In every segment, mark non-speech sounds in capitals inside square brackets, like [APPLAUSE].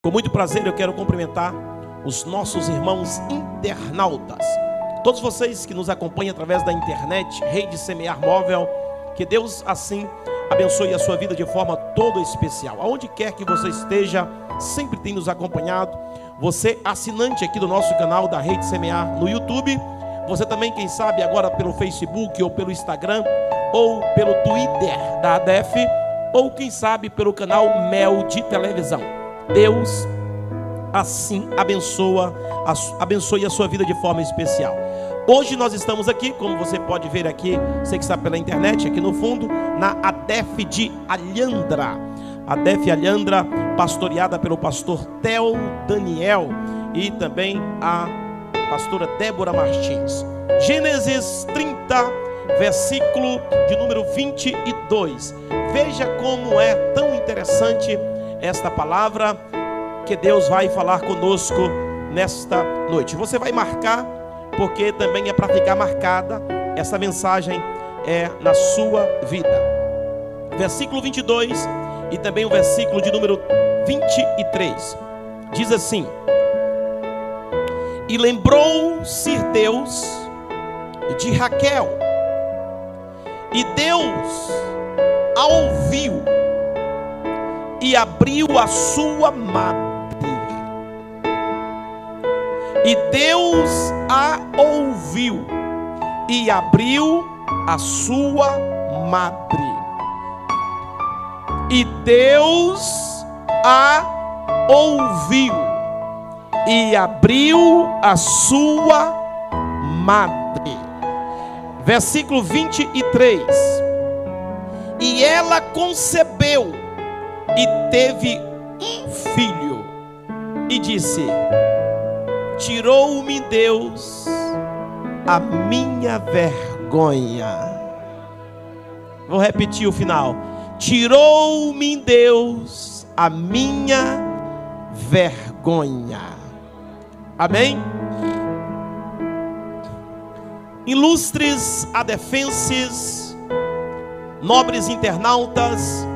Com muito prazer eu quero cumprimentar os nossos irmãos internautas. Todos vocês que nos acompanham através da internet, Rede Semear Móvel, que Deus assim abençoe a sua vida de forma toda especial. Aonde quer que você esteja, sempre tem nos acompanhado. Você assinante aqui do nosso canal da Rede Semear no YouTube, você também, quem sabe, agora pelo Facebook ou pelo Instagram ou pelo Twitter da ADF, ou quem sabe pelo canal Mel de televisão. Deus assim abençoa, abençoe a sua vida de forma especial. Hoje nós estamos aqui, como você pode ver aqui, você que está pela internet, aqui no fundo, na ADEF de Alhandra. ADEF Alhandra, pastoreada pelo pastor Theo Daniel e também a pastora Débora Martins. Gênesis 30, versículo de número 22. Veja como é tão interessante esta palavra que Deus vai falar conosco nesta noite. Você vai marcar, porque também é para ficar marcada, essa mensagem é na sua vida. Versículo 22 e também o versículo de número 23. Diz assim: E lembrou-se Deus de Raquel, e Deus a ouviu e abriu a sua madre. E Deus a ouviu e abriu a sua madre. E Deus a ouviu e abriu a sua madre. Versículo 23. E ela concebeu e teve um filho, e disse: Tirou-me Deus a minha vergonha. Vou repetir o final. Tirou-me Deus a minha vergonha. Amém? Ilustres adefenses, nobres internautas,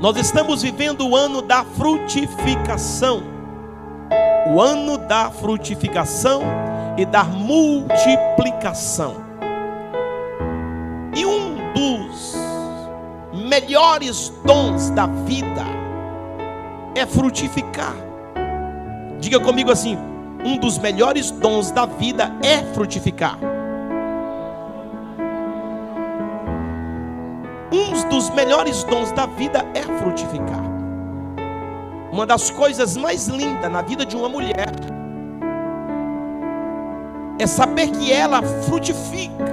nós estamos vivendo o ano da frutificação. O ano da frutificação e da multiplicação. E um dos melhores dons da vida é frutificar. Diga comigo assim: um dos melhores dons da vida é frutificar. Um dos melhores dons da vida é frutificar. Uma das coisas mais lindas na vida de uma mulher é saber que ela frutifica,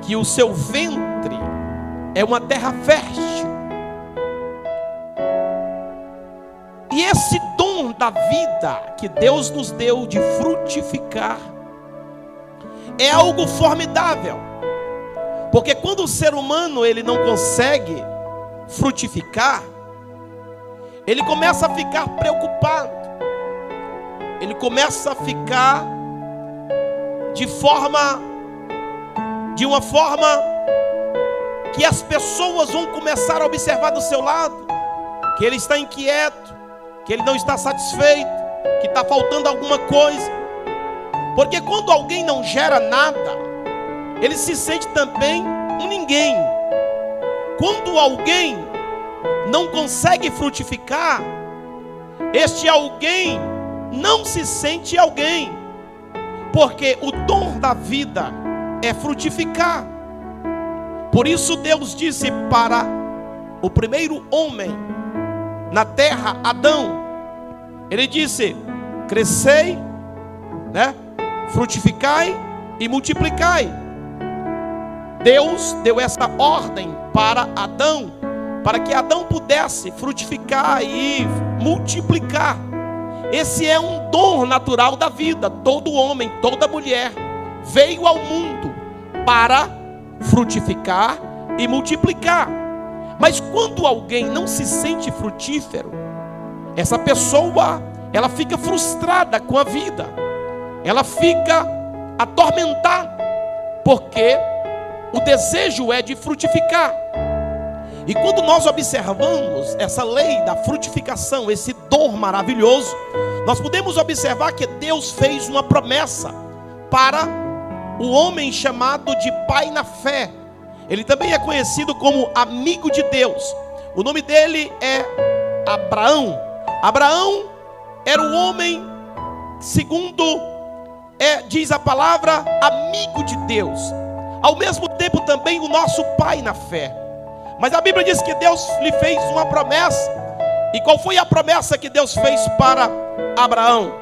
que o seu ventre é uma terra fértil. E esse dom da vida que Deus nos deu de frutificar é algo formidável. Porque quando o ser humano ele não consegue frutificar, ele começa a ficar preocupado. Ele começa a ficar de forma de uma forma que as pessoas vão começar a observar do seu lado, que ele está inquieto, que ele não está satisfeito, que está faltando alguma coisa. Porque quando alguém não gera nada, ele se sente também um ninguém. Quando alguém não consegue frutificar, este alguém não se sente alguém, porque o dom da vida é frutificar. Por isso Deus disse para o primeiro homem na terra, Adão, ele disse: crescei, né? frutificai e multiplicai. Deus deu essa ordem para Adão, para que Adão pudesse frutificar e multiplicar. Esse é um dom natural da vida. Todo homem, toda mulher veio ao mundo para frutificar e multiplicar. Mas quando alguém não se sente frutífero, essa pessoa, ela fica frustrada com a vida. Ela fica atormentada, porque o desejo é de frutificar. E quando nós observamos essa lei da frutificação, esse dom maravilhoso, nós podemos observar que Deus fez uma promessa para o homem chamado de pai na fé. Ele também é conhecido como amigo de Deus. O nome dele é Abraão. Abraão era o homem, segundo é, diz a palavra, amigo de Deus. Ao mesmo tempo também o nosso pai na fé. Mas a Bíblia diz que Deus lhe fez uma promessa. E qual foi a promessa que Deus fez para Abraão?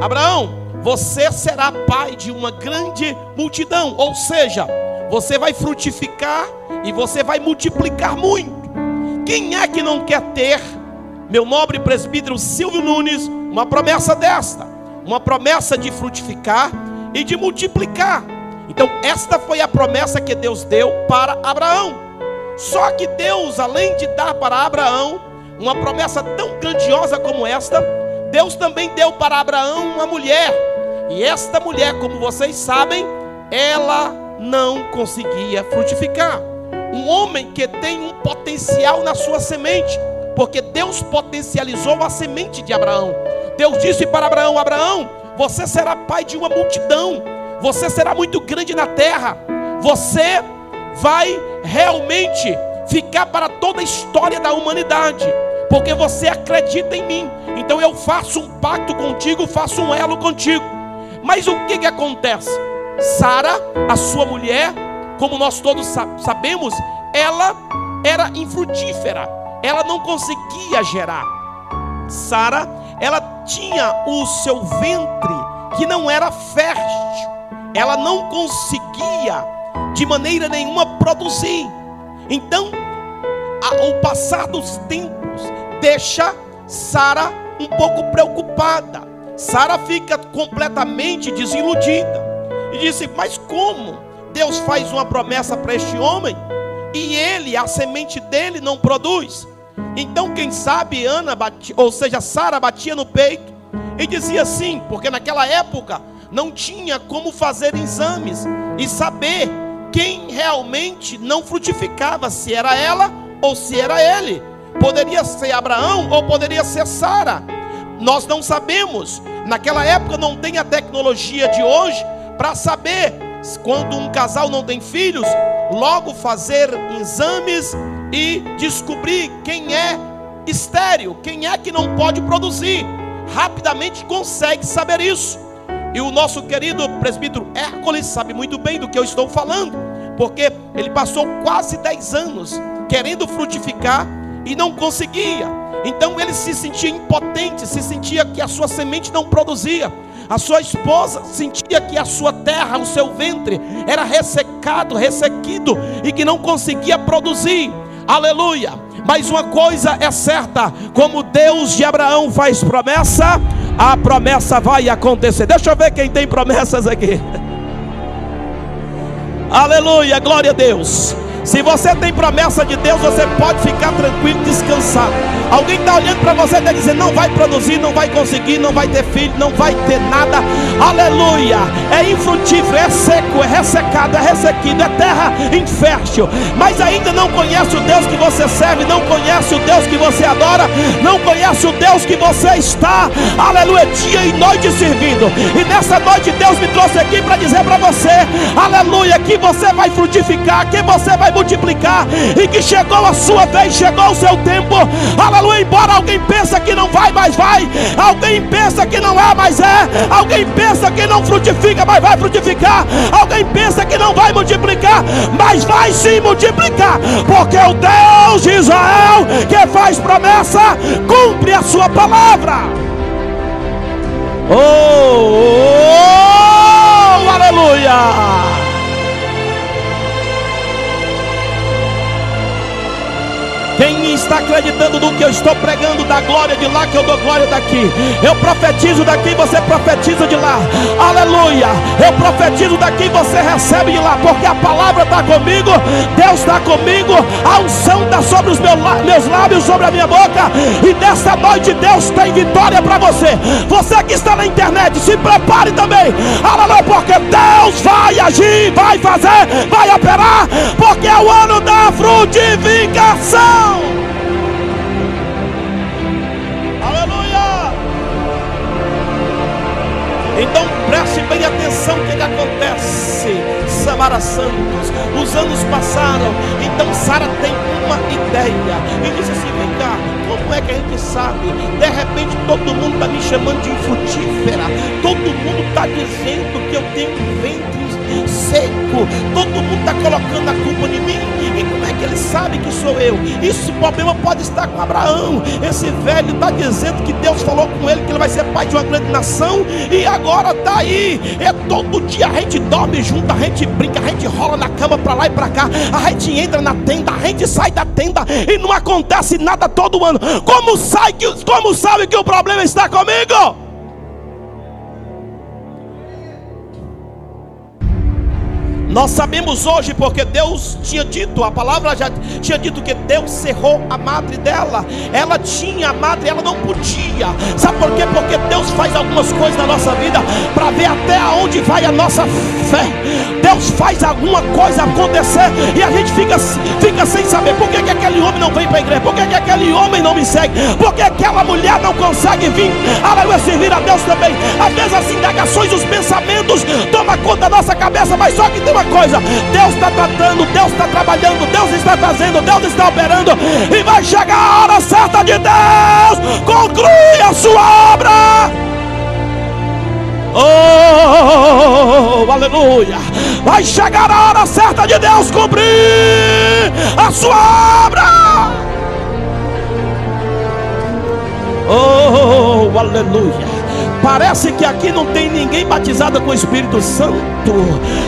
Abraão, você será pai de uma grande multidão, ou seja, você vai frutificar e você vai multiplicar muito. Quem é que não quer ter, meu nobre presbítero Silvio Nunes, uma promessa desta? Uma promessa de frutificar e de multiplicar. Então, esta foi a promessa que Deus deu para Abraão. Só que Deus, além de dar para Abraão uma promessa tão grandiosa como esta, Deus também deu para Abraão uma mulher. E esta mulher, como vocês sabem, ela não conseguia frutificar. Um homem que tem um potencial na sua semente, porque Deus potencializou a semente de Abraão. Deus disse para Abraão: Abraão, você será pai de uma multidão, você será muito grande na terra, você vai realmente ficar para toda a história da humanidade, porque você acredita em mim. Então eu faço um pacto contigo, faço um elo contigo. Mas o que, que acontece? Sara, a sua mulher, como nós todos sabemos, ela era infrutífera, ela não conseguia gerar. Sara, ela tinha o seu ventre que não era fértil, ela não conseguia de maneira nenhuma produzir. Então, a, o passar dos tempos deixa Sara um pouco preocupada. Sara fica completamente desiludida e disse: Mas como Deus faz uma promessa para este homem e ele, a semente dele, não produz? Então, quem sabe Ana, batia, ou seja, Sara batia no peito e dizia assim, porque naquela época não tinha como fazer exames e saber quem realmente não frutificava, se era ela ou se era ele. Poderia ser Abraão ou poderia ser Sara. Nós não sabemos. Naquela época não tem a tecnologia de hoje para saber quando um casal não tem filhos, logo fazer exames e descobrir quem é estéreo, quem é que não pode produzir. Rapidamente consegue saber isso. E o nosso querido presbítero Hércules sabe muito bem do que eu estou falando, porque ele passou quase 10 anos querendo frutificar e não conseguia. Então ele se sentia impotente, se sentia que a sua semente não produzia. A sua esposa sentia que a sua terra, o seu ventre, era ressecado, ressequido e que não conseguia produzir. Aleluia. Mas uma coisa é certa: como Deus de Abraão faz promessa, a promessa vai acontecer. Deixa eu ver quem tem promessas aqui. [LAUGHS] Aleluia, glória a Deus. Se você tem promessa de Deus, você pode ficar tranquilo, descansado. Alguém está olhando para você e está dizendo: não vai produzir, não vai conseguir, não vai ter filho, não vai ter nada. Aleluia. É infrutífero, é seco, é ressecado, é ressequido, é terra infértil. Mas ainda não conhece o Deus que você serve, não conhece o Deus que você adora, não conhece o Deus que você está, aleluia, dia e noite servindo. E nessa noite Deus me trouxe aqui para dizer para você, aleluia, que você vai frutificar, que você vai multiplicar e que chegou a sua vez, chegou o seu tempo. Aleluia. Embora alguém pense que não vai, mas vai. Alguém pensa que não é, mas é. Alguém pensa que não frutifica, mas vai frutificar. Alguém pensa que não vai multiplicar, mas vai sim multiplicar. Porque o Deus de Israel que faz promessa, cumpre a sua palavra. Oh, oh, oh aleluia. Quem está acreditando no que eu estou pregando, da glória de lá, que eu dou glória daqui. Eu profetizo daqui, você profetiza de lá. Aleluia. Eu profetizo daqui, você recebe de lá, porque a palavra está comigo, Deus está comigo, a unção está sobre os meus lábios, sobre a minha boca. E desta noite Deus tem vitória para você. Você que está na internet, se prepare também. Aleluia, porque Deus vai agir, vai fazer, vai operar, porque é o ano da frutificação. Aleluia! Então preste bem atenção o que, que acontece. Samara Santos, os anos passaram, então Sara tem uma ideia e disse assim: vem cá, como é que a gente sabe? De repente todo mundo está me chamando de infrutífera, todo mundo está dizendo que eu tenho vento seco. Todo mundo está colocando a culpa em mim. E como é que ele sabe que sou eu? Isso problema pode estar com Abraão. Esse velho está dizendo que Deus falou com ele que ele vai ser pai de uma grande nação. E agora está aí. É todo dia a gente dorme junto, a gente brinca, a gente rola na cama para lá e para cá. A gente entra na tenda, a gente sai da tenda e não acontece nada todo ano. Como, sai que, como sabe que o problema está comigo? Nós sabemos hoje porque Deus tinha dito, a palavra já tinha dito que Deus cerrou a madre dela. Ela tinha a madre, ela não podia. Sabe por quê? Porque Deus faz algumas coisas na nossa vida para ver até onde vai a nossa fé. Deus faz alguma coisa acontecer e a gente fica, fica sem saber por que, que aquele homem não vem para a igreja, por que, que aquele homem não me segue, por que aquela mulher não consegue vir. Aleluia, servir a Deus também. Às vezes as indagações, os pensamentos tomam conta da nossa cabeça, mas só que tem uma coisa: Deus está tratando, Deus está trabalhando, Deus está fazendo, Deus está operando, e vai chegar a hora certa de Deus concluir a sua obra. Oh, aleluia! Vai chegar a hora certa de Deus cumprir a sua obra. Oh, aleluia! Parece que aqui não tem ninguém batizado com o Espírito Santo.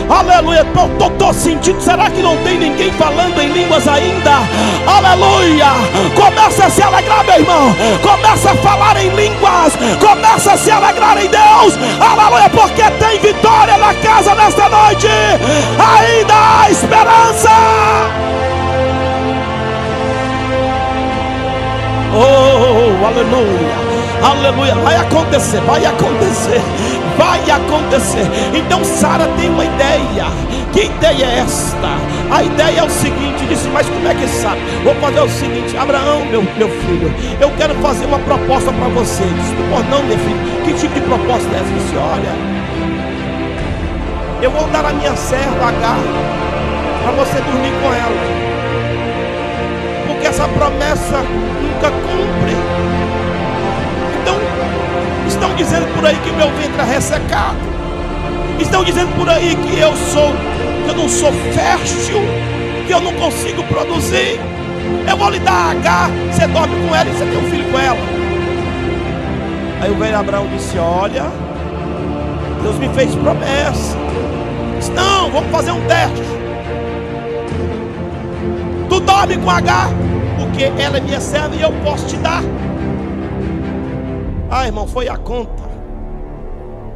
Aleluia. Estou sentindo. Será que não tem ninguém falando em línguas ainda? Aleluia. Começa a se alegrar, meu irmão. Começa a falar em línguas. Começa a se alegrar em Deus. Aleluia. Porque tem vitória na casa nesta noite. Ainda há esperança. Oh, aleluia. Aleluia. Vai acontecer, vai acontecer, vai acontecer. Então Sara tem uma ideia. Que ideia é esta? A ideia é o seguinte: disse, mas como é que sabe? Vou fazer o seguinte, Abraão, meu, meu filho, eu quero fazer uma proposta para você. Disse, por não, meu filho, que tipo de proposta é essa? Disse, olha, eu vou dar a minha serva H para você dormir com ela. Porque essa promessa nunca cumpre. Estão dizendo por aí que meu ventre é ressecado. Estão dizendo por aí que eu sou, que eu não sou fértil, que eu não consigo produzir. Eu vou lhe dar H, você dorme com ela e você tem um filho com ela. Aí o velho Abraão disse: Olha, Deus me fez promessa. Disse, não, vamos fazer um teste. Tu dorme com H, porque ela é minha serva e eu posso te dar. Ah, irmão, foi a conta.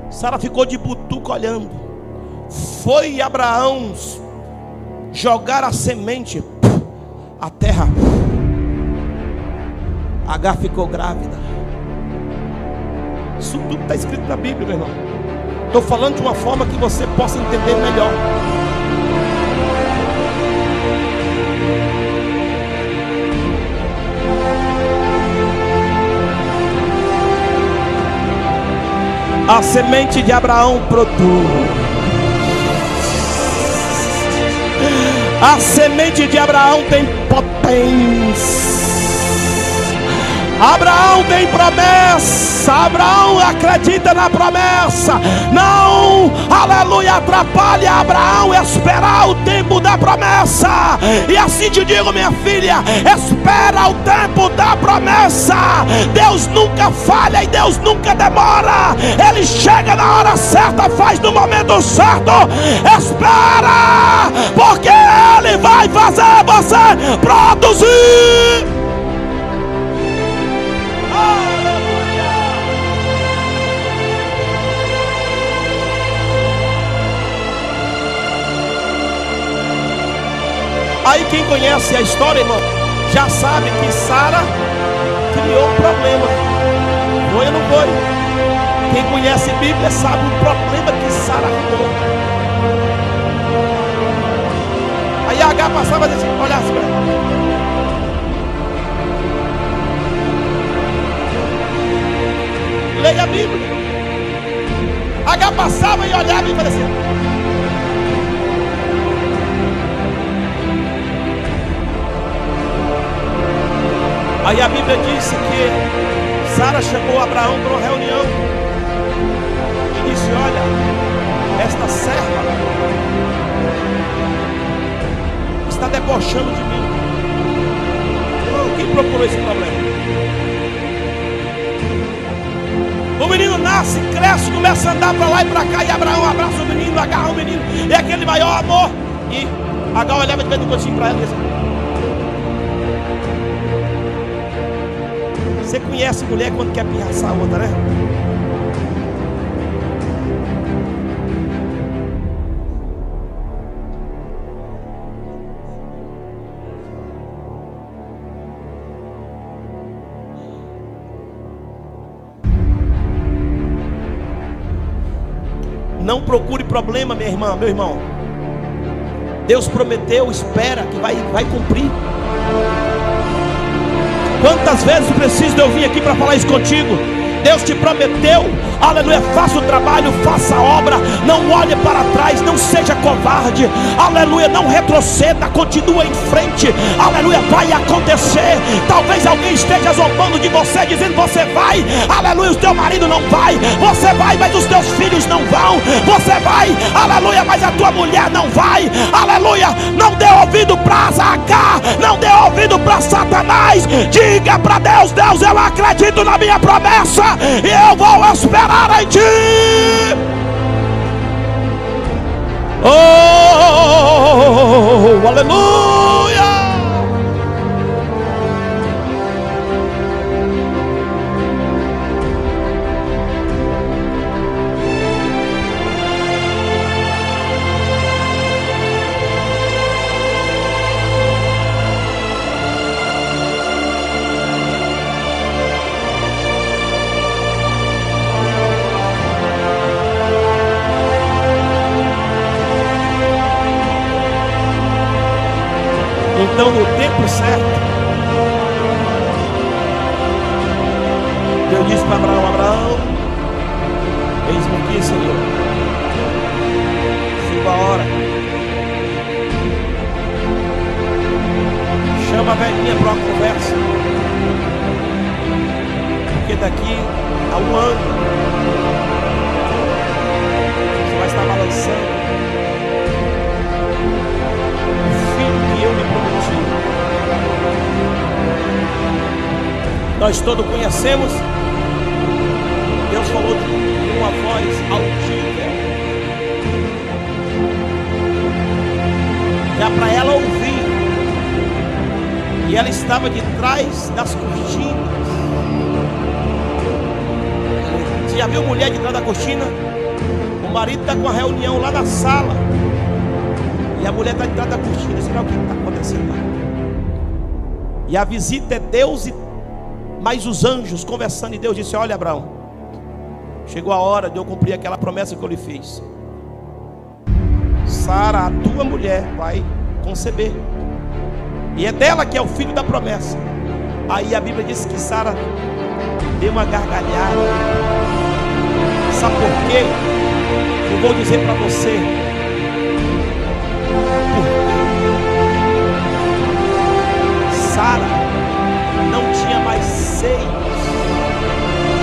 Sara ficou de butuco olhando. Foi Abraão jogar a semente, a terra. H ficou grávida. Isso tudo está escrito na Bíblia, meu irmão. Estou falando de uma forma que você possa entender melhor. A semente de Abraão produz. A semente de Abraão tem potência. Abraão tem promessa. Abraão acredita na promessa. Não aleluia, atrapalhe Abraão esperar o tempo da promessa. E assim te digo, minha filha, espera o tempo da promessa. Deus nunca falha e Deus nunca demora. Ele chega na hora certa, faz no momento certo. Espera, porque Ele vai fazer você produzir. Conhece a história, irmão, já sabe que Sara criou um problema. Foi ou não foi? Quem conhece a Bíblia sabe o problema que Sara arrumou. Aí a H passava e dizia, olha assim, Leia a Bíblia. H passava e olhava e falava Aí a Bíblia disse que Sara chamou Abraão para uma reunião e disse: Olha, esta serva está debochando de mim. Quem procurou esse problema? O menino nasce, cresce, começa a andar para lá e para cá. E Abraão abraça o menino, agarra o menino. É aquele maior amor. E Agar olhava de vez em quando para ela Você conhece mulher quando quer pirraçar a outra, né? Não procure problema, minha irmã, meu irmão. Deus prometeu, espera que vai, vai cumprir. Quantas vezes preciso eu vir aqui para falar isso contigo? Deus te prometeu, aleluia, faça o trabalho, faça a obra, não olhe para trás, não seja covarde, aleluia, não retroceda, continua em frente, aleluia, vai acontecer. Talvez alguém esteja zombando de você, dizendo: Você vai, aleluia, o teu marido não vai, você vai, mas os teus filhos não vão, você vai, aleluia, mas a tua mulher não vai, aleluia, não dê ouvido para Zacar, não dê ouvido para Satanás, diga para Deus: Deus, eu acredito na minha promessa e eu vou esperar em ti. Oh, aleluia. Marido está com a reunião lá na sala. E a mulher está de trás da cortina. Será o que está acontecendo lá? E a visita é Deus e mais os anjos conversando. E Deus disse: Olha, Abraão, chegou a hora de eu cumprir aquela promessa que eu lhe fiz. Sara, a tua mulher, vai conceber. E é dela que é o filho da promessa. Aí a Bíblia diz que Sara deu uma gargalhada. Sabe por quê? Eu vou dizer para você. Sara não tinha mais seios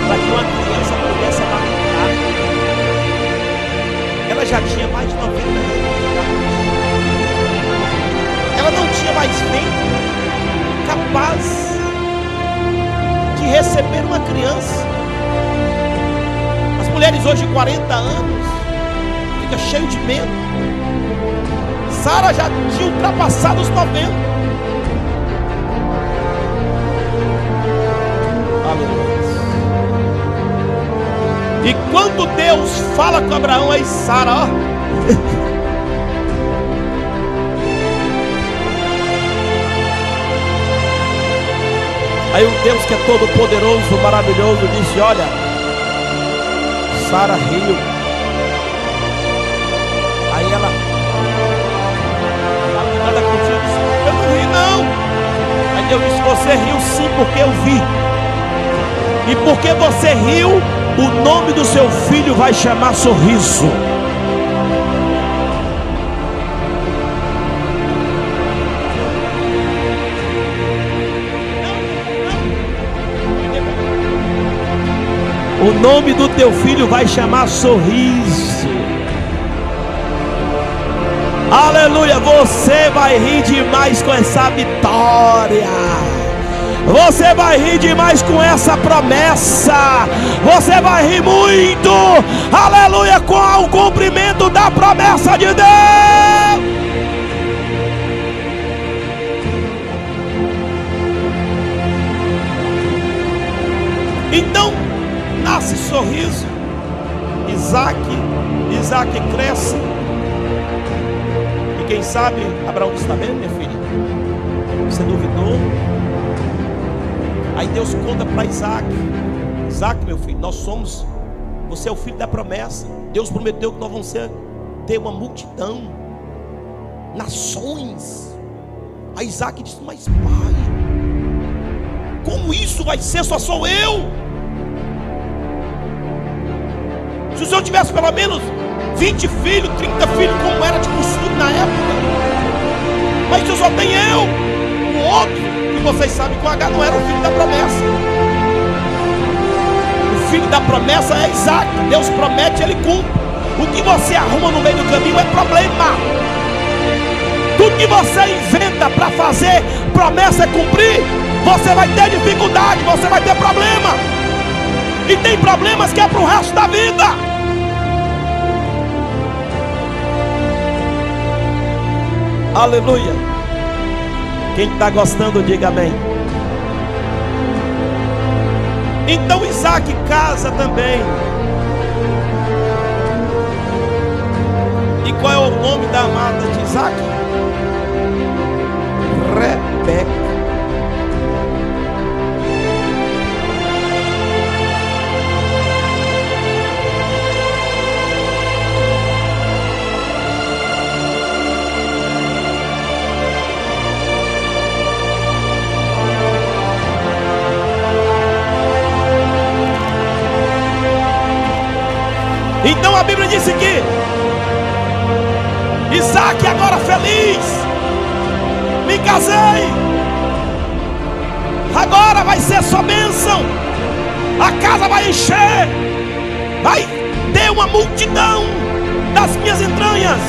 para que uma criança pudesse amamentar. mais de 90 anos. Ela não tinha mais vento capaz de receber uma criança. As mulheres hoje de 40 anos fica cheio de medo. Sara já tinha ultrapassado os 90. Aleluia. E quando Deus fala com Abraão, aí Sara, ó. [LAUGHS] Aí o Deus que é todo poderoso, maravilhoso, disse: Olha, Sara riu. Deus disse: Você riu sim, porque eu vi. E porque você riu, o nome do seu filho vai chamar sorriso. O nome do teu filho vai chamar sorriso. Aleluia, você vai rir demais com essa vitória. Você vai rir demais com essa promessa. Você vai rir muito. Aleluia, com o cumprimento da promessa de Deus. Então, nasce sorriso. Isaac, Isaac cresce. Quem sabe, Abraão está vendo, minha filha? Você duvidou? Aí Deus conta para Isaac: Isaac, meu filho, nós somos, você é o filho da promessa. Deus prometeu que nós vamos ser, ter uma multidão, nações. Aí Isaac disse: Mas pai, como isso vai ser? Só sou eu. Se o senhor tivesse pelo menos 20 filhos, 30 filhos, como era de costume na época, mas senhor só tem eu, o outro vocês sabem que o H não era o filho da promessa. O filho da promessa é Isaac. Deus promete, ele cumpre. O que você arruma no meio do caminho é problema. Tudo que você inventa para fazer promessa é cumprir, você vai ter dificuldade, você vai ter problema. E tem problemas que é para o resto da vida. Aleluia. Quem está gostando, diga amém. Então Isaac casa também. E qual é o nome da amada de Isaac? Disse que Isaac agora feliz, me casei, agora vai ser sua bênção, a casa vai encher, vai ter uma multidão das minhas entranhas.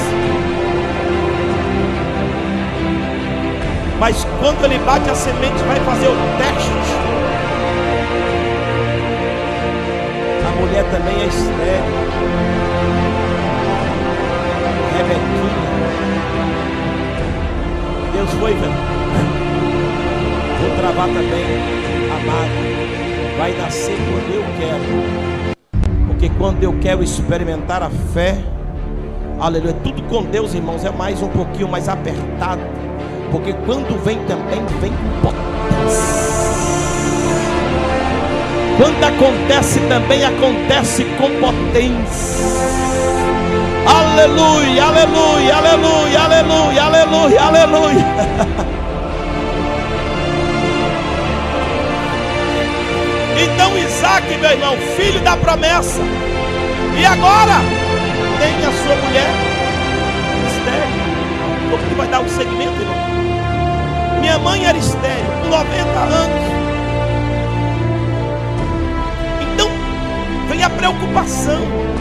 Mas quando ele bate a semente, vai fazer o teste. A mulher também é estéril. Rebequinha. Deus foi, velho. Vou travar também, amado. Vai nascer quando eu quero. Porque quando eu quero experimentar a fé, aleluia, tudo com Deus, irmãos, é mais um pouquinho mais apertado. Porque quando vem também, vem com potência. Quando acontece também acontece com potência. Aleluia, aleluia, aleluia, aleluia, aleluia, aleluia. [LAUGHS] Então Isaac, meu irmão, filho da promessa. E agora tem a sua mulher estéreo. Como que vai dar um segmento, irmão? Minha mãe era estéreo, com 90 anos. Então vem a preocupação.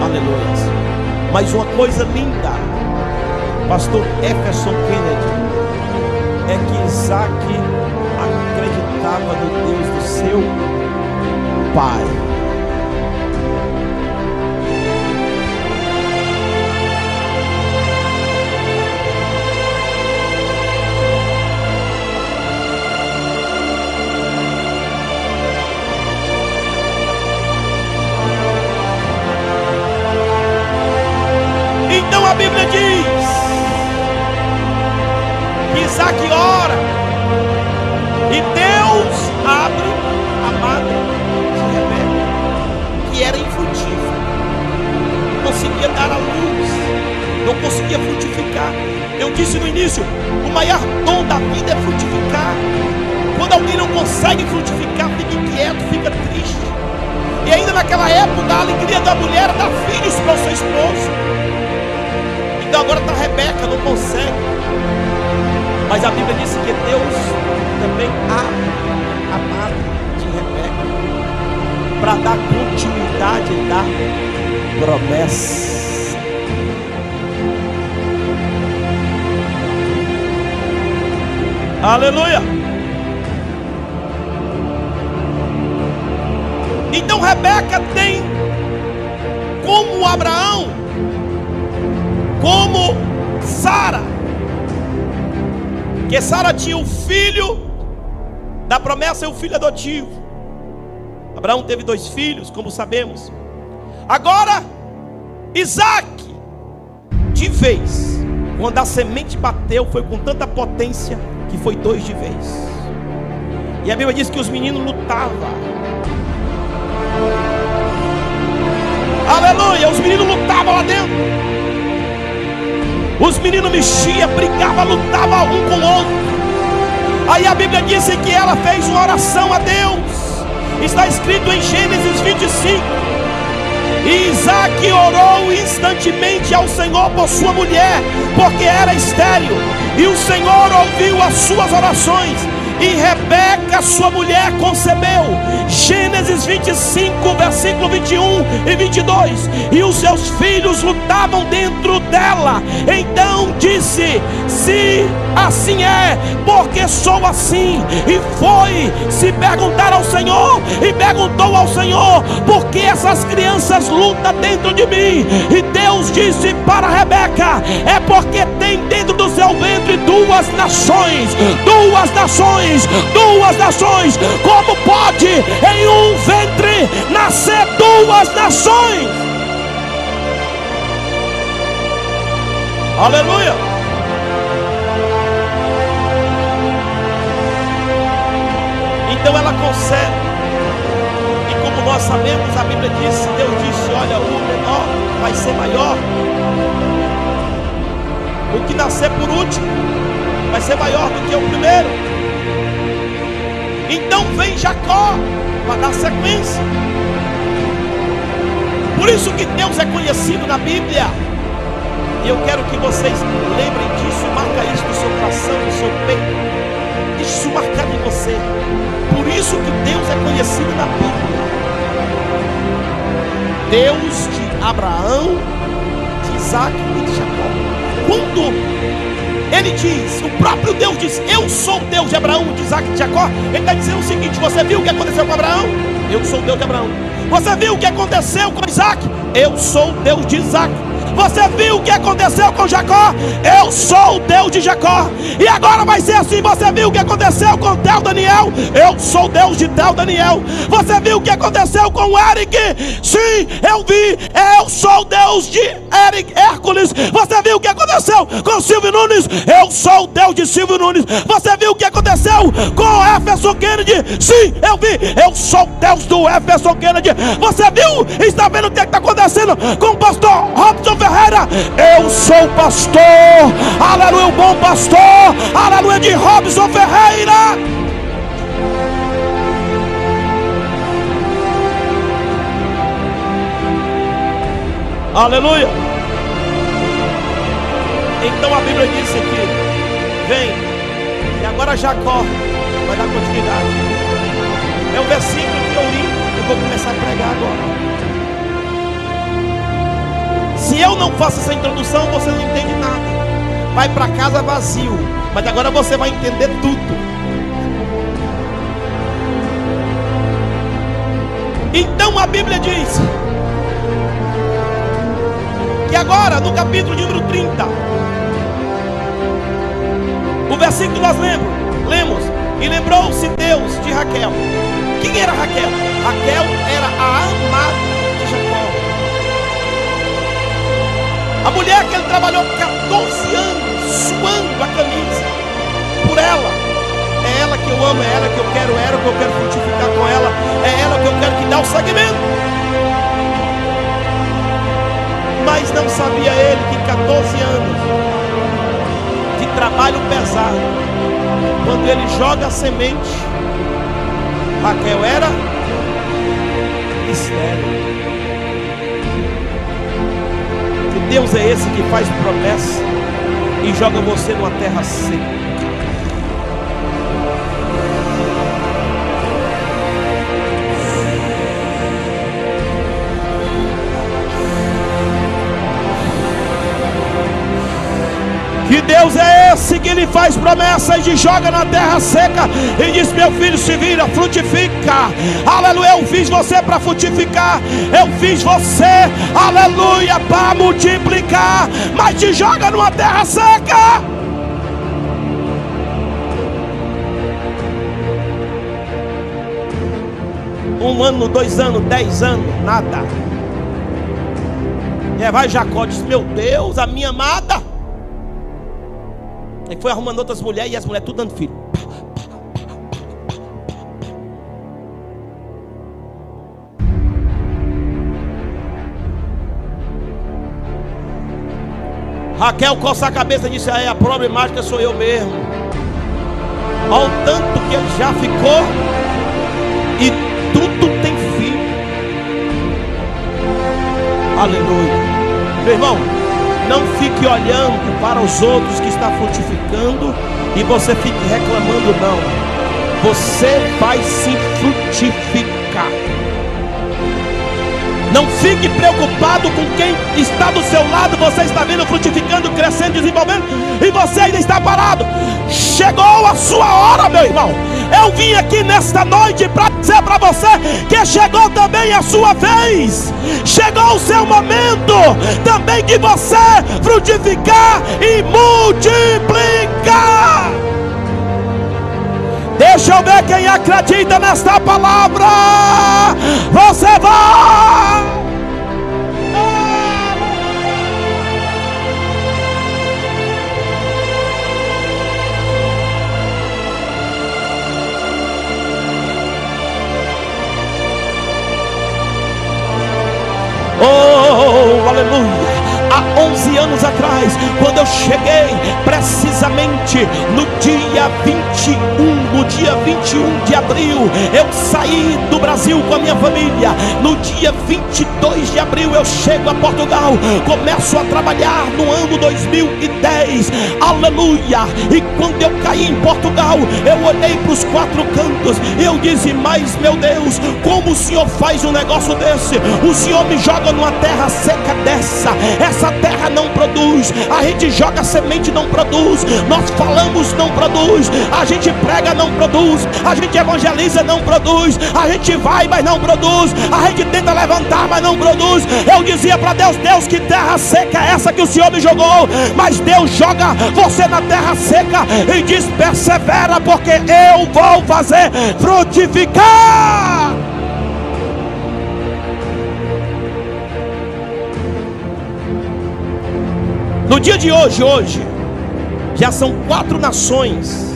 Aleluia. Mas uma coisa linda, pastor Jefferson Kennedy, é que Isaac acreditava no Deus do seu pai. Então a Bíblia diz que Isaac ora e Deus abre a madre de Rebeca, que era infrutífera, não conseguia dar a luz, não conseguia frutificar. Eu disse no início: o maior dom da vida é frutificar. Quando alguém não consegue frutificar, fica inquieto, fica triste. E ainda naquela época, a alegria da mulher dar filhos para o seu esposo. Então agora está Rebeca, não consegue. Mas a Bíblia disse que Deus também abre a madre de Rebeca para dar continuidade da promessa. Aleluia. Então Rebeca tem como Abraão, como Sara, que Sara tinha o filho da promessa e o filho adotivo. Abraão teve dois filhos, como sabemos. Agora, Isaac, de vez, quando a semente bateu, foi com tanta potência que foi dois de vez. E a Bíblia diz que os meninos lutavam. Aleluia, os meninos lutavam lá dentro. Os meninos mexiam, brigavam, lutavam um com o outro. Aí a Bíblia diz que ela fez uma oração a Deus. Está escrito em Gênesis 25. E Isaac orou instantemente ao Senhor por sua mulher, porque era estéril. E o Senhor ouviu as suas orações. E Rebeca, sua mulher, concebeu. Gênesis 25, versículo 21 e 22. E os seus filhos lutavam dentro dela. Então disse: Se assim é, porque sou assim. E foi se perguntar ao Senhor, e perguntou ao Senhor: Por que essas crianças lutam dentro de mim? E Deus disse para Rebeca: É porque tem dentro do seu ventre duas nações, duas nações duas nações. Como pode em um ventre nascer duas nações? Aleluia. Então ela concede. E como nós sabemos, a Bíblia diz: Deus disse: Olha, o menor vai ser maior. O que nascer por último vai ser maior do que o primeiro. Então vem Jacó para dar sequência. Por isso que Deus é conhecido na Bíblia. E eu quero que vocês lembrem disso, marca isso no seu coração, no seu peito. Isso marcado em você. Por isso que Deus é conhecido na Bíblia. Deus de Abraão, de Isaac e de Jacó. Quando ele diz, o próprio Deus diz: Eu sou o Deus de Abraão, de Isaac e de Jacó. Ele está dizendo o seguinte: Você viu o que aconteceu com Abraão? Eu sou o Deus de Abraão. Você viu o que aconteceu com Isaac? Eu sou o Deus de Isaac. Você viu o que aconteceu com Jacó? Eu sou o Deus de Jacó. E agora vai ser assim. Você viu o que aconteceu com Tel Daniel? Eu sou o Deus de Tel Daniel. Você viu o que aconteceu com Eric? Sim, eu vi. Eu sou o Deus de Eric Hércules. Você viu o que aconteceu com Silvio Nunes? Eu sou o Deus de Silvio Nunes. Você viu o que aconteceu com Jefferson Kennedy? Sim, eu vi. Eu sou o Deus do Jefferson Kennedy. Você viu? Está vendo o que está acontecendo com o pastor Robson Ferreira. Eu sou pastor, aleluia, o bom pastor, aleluia, de Robson Ferreira. Aleluia. Então a Bíblia diz aqui: vem, e agora Jacó vai dar continuidade. É o versículo que eu li, eu vou começar a pregar agora. Se eu não faço essa introdução, você não entende nada. Vai para casa vazio, mas agora você vai entender tudo. Então a Bíblia diz que agora, no capítulo número 30, o versículo nós lemos, lemos e lembrou-se Deus de Raquel. Quem era Raquel? Raquel era a amada A mulher que ele trabalhou 14 anos suando a camisa por ela. É ela que eu amo, é ela que eu quero, é ela que eu quero frutificar com ela, é ela que eu quero que dê o segmento. Mas não sabia ele que 14 anos de trabalho pesado, quando ele joga a semente, Raquel era estéreo. Deus é esse que faz promessa e joga você numa terra seca. Que Deus é esse que lhe faz promessas e joga na terra seca e diz: Meu filho, se vira, frutifica. Aleluia, eu fiz você para frutificar. Eu fiz você, aleluia, para multiplicar. Mas te joga numa terra seca. Um ano, dois anos, dez anos, nada. E aí vai Jacó diz: Meu Deus, a minha amada. Ele foi arrumando outras mulheres e as mulheres tudo dando filho. Raquel coça a cabeça e disse: aí a problemática sou eu mesmo. Ao tanto que ele já ficou e tudo tem filho. Aleluia. Meu irmão, não fique olhando para os outros que está frutificando e você fique reclamando, não. Você vai se frutificar. Não fique preocupado com quem está do seu lado. Você está vendo frutificando, crescendo, desenvolvendo, e você ainda está parado. Chegou a sua hora, meu irmão. Eu vim aqui nesta noite para dizer para você que chegou também a sua vez. Chegou o seu momento também de você frutificar e multiplicar. Deixa eu ver quem acredita nesta palavra. Você vai. Oh, aleluia há 11 anos atrás, quando eu cheguei precisamente no dia 21, no dia 21 de abril, eu saí do Brasil com a minha família. No dia 22 de abril eu chego a Portugal, começo a trabalhar no ano 2010. Aleluia! E quando eu caí em Portugal, eu olhei para os quatro cantos e eu disse: "Mas meu Deus, como o Senhor faz um negócio desse? O Senhor me joga numa terra seca dessa. Essa essa terra não produz, a gente joga semente, não produz, nós falamos, não produz, a gente prega, não produz, a gente evangeliza, não produz, a gente vai, mas não produz, a gente tenta levantar, mas não produz. Eu dizia para Deus: Deus, que terra seca é essa que o Senhor me jogou? Mas Deus joga você na terra seca e diz: persevera, porque eu vou fazer frutificar. No dia de hoje, hoje, já são quatro nações.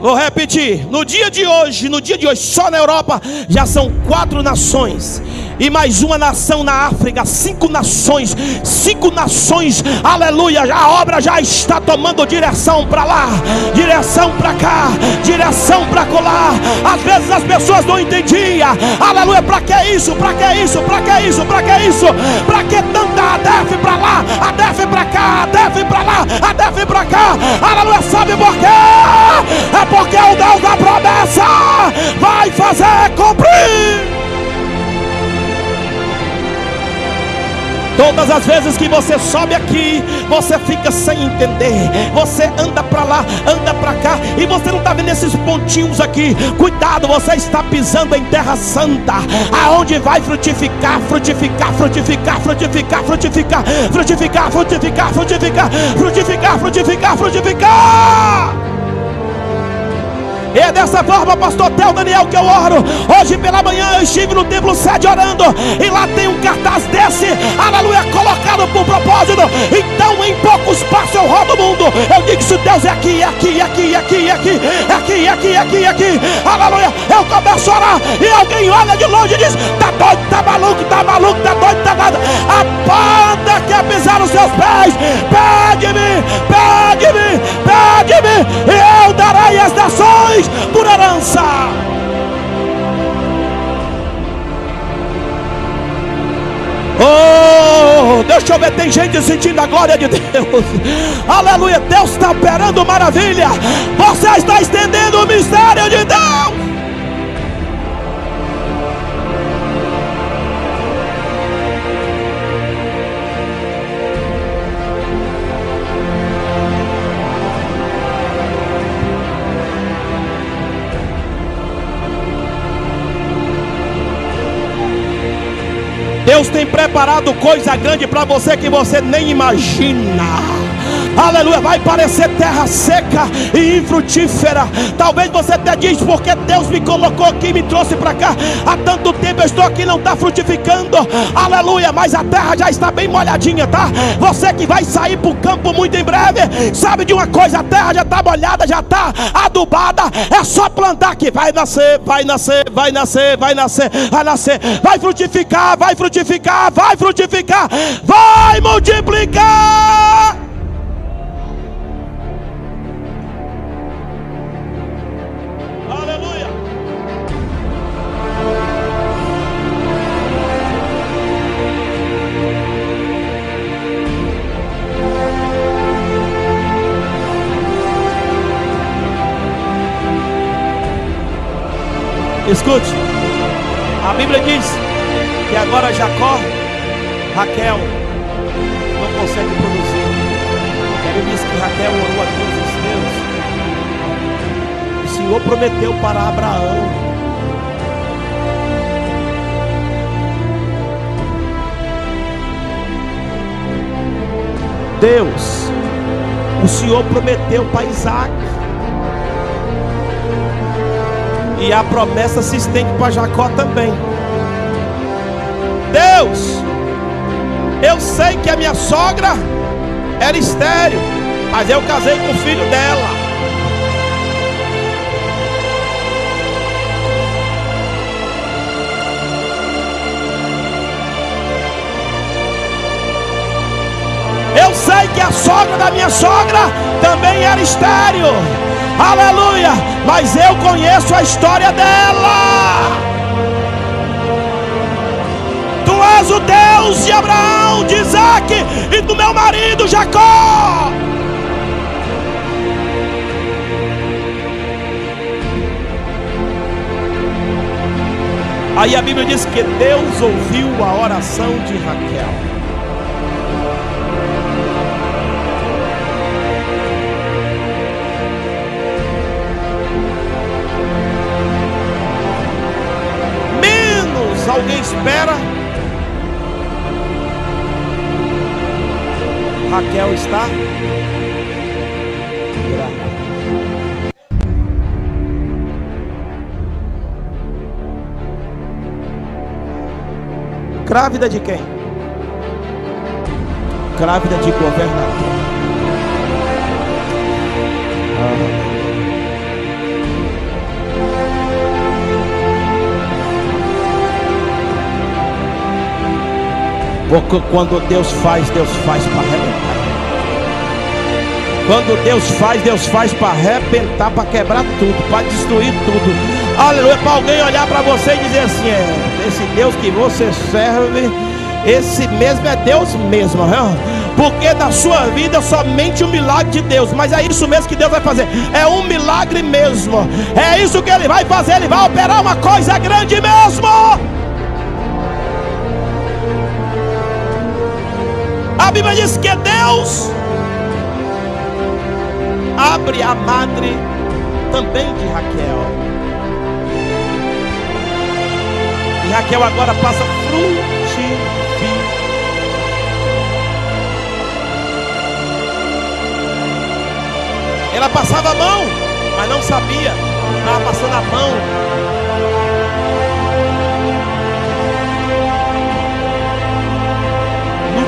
Vou repetir, no dia de hoje, no dia de hoje, só na Europa já são quatro nações e mais uma nação na África, cinco nações, cinco nações, aleluia. A obra já está tomando direção para lá, direção para cá, direção para colar. Às vezes as pessoas não entendiam, aleluia. Para que isso? Para que isso? Para que isso? Para que isso? Para que tanta ADF para lá, ADF para cá, ADF para lá, ADF para cá, aleluia. Sabe por quê? É porque o Deus da promessa vai fazer cumprir. Todas as vezes que você sobe aqui, você fica sem entender. Você anda para lá, anda para cá, e você não está vendo esses pontinhos aqui. Cuidado, você está pisando em terra santa, aonde vai frutificar, frutificar, frutificar, frutificar, frutificar, frutificar, frutificar, frutificar, frutificar, frutificar, frutificar. É dessa forma, pastor Tel Daniel, que eu oro. Hoje pela manhã eu estive no templo sede orando. E lá tem um cartaz desse, aleluia, colocado por propósito. Então em poucos passos eu rodo o mundo. Eu digo se Deus é aqui, é aqui, é aqui, é aqui, aqui, aqui, aqui, aqui, aqui. Aleluia. Eu começo a orar. E alguém olha de longe e diz: Tá doido, tá maluco, tá maluco, tá doido, tá nada. A banda quer pisar nos seus pés. Pegue-me, pegue-me, pegue-me. E eu darei as nações por herança. Oh, deixa eu ver, tem gente sentindo a glória de Deus. [LAUGHS] Aleluia, Deus está operando maravilha. Você está estendendo o mistério de Deus. Preparado coisa grande para você que você nem imagina aleluia, vai parecer terra seca e infrutífera. Talvez você até diz, porque Deus me colocou aqui, me trouxe para cá. Há tanto tempo eu estou aqui, não está frutificando, aleluia, mas a terra já está bem molhadinha, tá? Você que vai sair para o campo muito em breve, sabe de uma coisa, a terra já está molhada, já está adubada, é só plantar que vai nascer, vai nascer, vai nascer, vai nascer, vai nascer, vai frutificar, vai frutificar, vai frutificar, vai multiplicar. Escute, a Bíblia diz que agora Jacó, Raquel, não consegue produzir. A Bíblia diz que Raquel orou a Deus, Deus. O Senhor prometeu para Abraão. Deus, o Senhor prometeu para Isaac. E a promessa se estende para Jacó também. Deus, eu sei que a minha sogra era estéreo, mas eu casei com o filho dela. Eu sei que a sogra da minha sogra também era estéreo aleluia. Mas eu conheço a história dela. Tu és o Deus de Abraão, de Isaac e do meu marido Jacó. Aí a Bíblia diz que Deus ouviu a oração de Raquel. Alguém espera. Raquel está grávida. De quem? Grávida de governador. Ah. Porque quando Deus faz, Deus faz para arrebentar. Quando Deus faz, Deus faz para arrebentar, para quebrar tudo, para destruir tudo. Aleluia, para alguém olhar para você e dizer assim: é, esse Deus que você serve, esse mesmo é Deus mesmo, viu? porque da sua vida somente um milagre de Deus. Mas é isso mesmo que Deus vai fazer. É um milagre mesmo. É isso que Ele vai fazer. Ele vai operar uma coisa grande mesmo. Bíblia diz que Deus abre a madre também de Raquel. E Raquel agora passa frutificar. Ela passava a mão, mas não sabia. Estava passando a mão.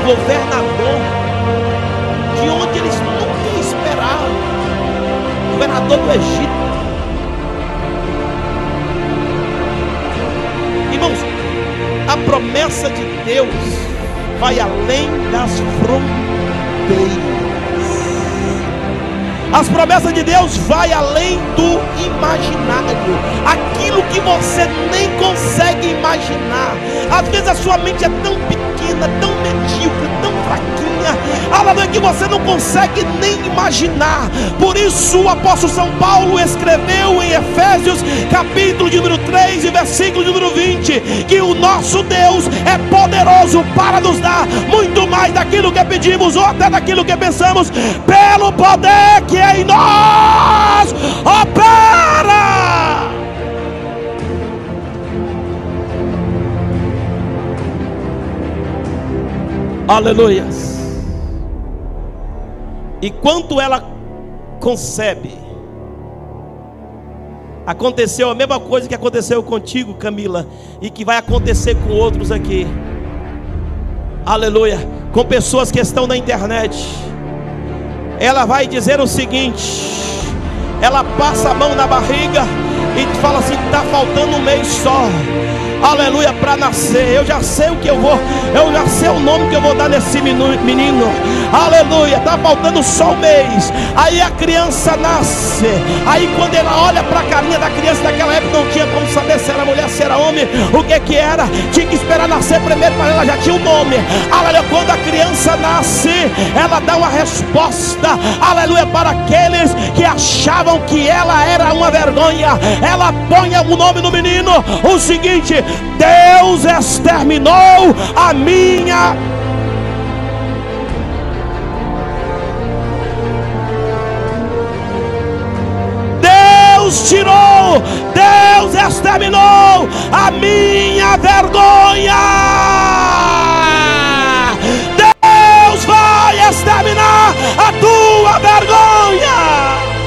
Governador, de onde eles nunca esperavam. Governador do Egito. Irmãos, a promessa de Deus vai além das fronteiras. As promessas de Deus vai além do imaginário. Aquilo que você nem consegue imaginar. Às vezes a sua mente é tão pequena, tão medíocre, tão fraquinha, aleluia, que você não consegue nem imaginar. Por isso o apóstolo São Paulo escreveu em Efésios, capítulo de número 3 e versículo de número 20, que o nosso Deus é poderoso para nos dar muito mais daquilo que pedimos ou até daquilo que pensamos, pelo poder que em nós opera. Aleluias. E quando ela concebe, aconteceu a mesma coisa que aconteceu contigo, Camila, e que vai acontecer com outros aqui. Aleluia. Com pessoas que estão na internet ela vai dizer o seguinte: ela passa a mão na barriga e fala assim: está faltando um mês só aleluia, para nascer. Eu já sei o que eu vou, eu já sei o nome que eu vou dar nesse menino, aleluia. Está faltando só um mês. Aí a criança nasce. Aí quando ela olha para a carinha da criança daquela época, não tinha como saber se era mulher, se era homem, o que que era. Tinha que esperar nascer primeiro para ela já tinha o um nome. Aleluia. Quando a criança nasce, ela dá uma resposta, aleluia, para aqueles que achavam que ela era uma vergonha. Ela põe o nome no menino, o seguinte: Deus exterminou a minha Deus tirou, Deus exterminou a minha vergonha. Deus vai exterminar a tua vergonha.